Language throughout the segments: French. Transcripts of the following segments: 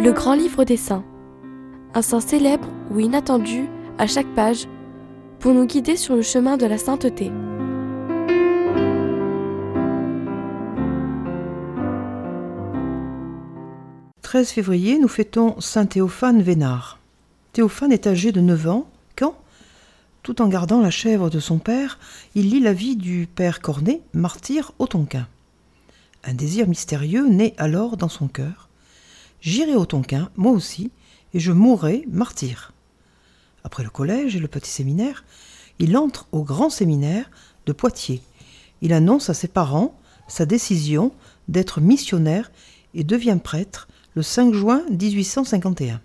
Le grand livre des saints. Un saint célèbre ou inattendu à chaque page pour nous guider sur le chemin de la sainteté. « 13 février, nous fêtons Saint Théophane Vénard. Théophane est âgé de 9 ans quand, tout en gardant la chèvre de son père, il lit la vie du père Cornet, martyr au Tonkin. Un désir mystérieux naît alors dans son cœur. J'irai au Tonkin, moi aussi, et je mourrai martyr. Après le collège et le petit séminaire, il entre au grand séminaire de Poitiers. Il annonce à ses parents sa décision d'être missionnaire et devient prêtre le 5 juin 1851.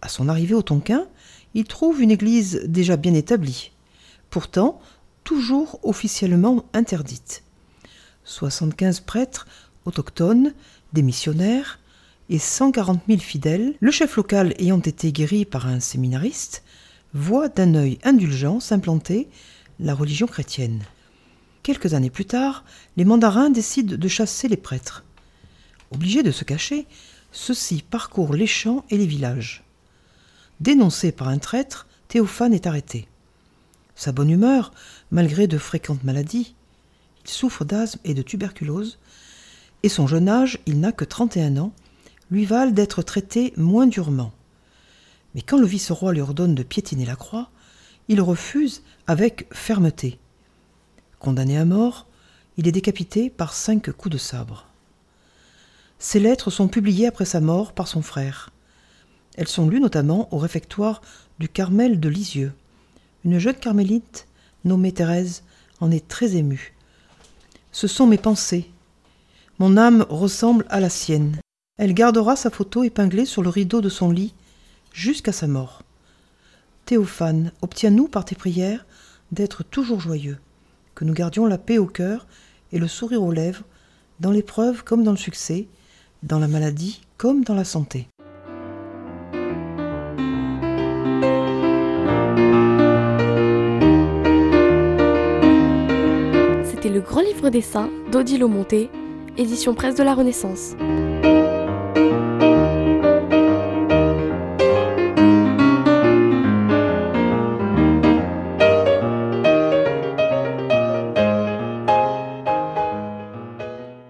À son arrivée au Tonkin, il trouve une église déjà bien établie, pourtant toujours officiellement interdite. 75 prêtres autochtones, des missionnaires et 140 000 fidèles, le chef local ayant été guéri par un séminariste, voit d'un œil indulgent s'implanter la religion chrétienne. Quelques années plus tard, les mandarins décident de chasser les prêtres. Obligés de se cacher, ceux-ci parcourent les champs et les villages. Dénoncé par un traître, Théophane est arrêté. Sa bonne humeur, malgré de fréquentes maladies, il souffre d'asthme et de tuberculose, et son jeune âge, il n'a que 31 ans, lui valent d'être traité moins durement. Mais quand le vice-roi lui ordonne de piétiner la croix, il refuse avec fermeté. Condamné à mort, il est décapité par cinq coups de sabre. Ses lettres sont publiées après sa mort par son frère. Elles sont lues notamment au réfectoire du Carmel de Lisieux. Une jeune carmélite, nommée Thérèse, en est très émue. Ce sont mes pensées. Mon âme ressemble à la sienne. Elle gardera sa photo épinglée sur le rideau de son lit jusqu'à sa mort. Théophane, obtiens-nous par tes prières d'être toujours joyeux, que nous gardions la paix au cœur et le sourire aux lèvres, dans l'épreuve comme dans le succès, dans la maladie comme dans la santé. C'était le grand livre des saints d'Odile Monté, édition presse de la Renaissance.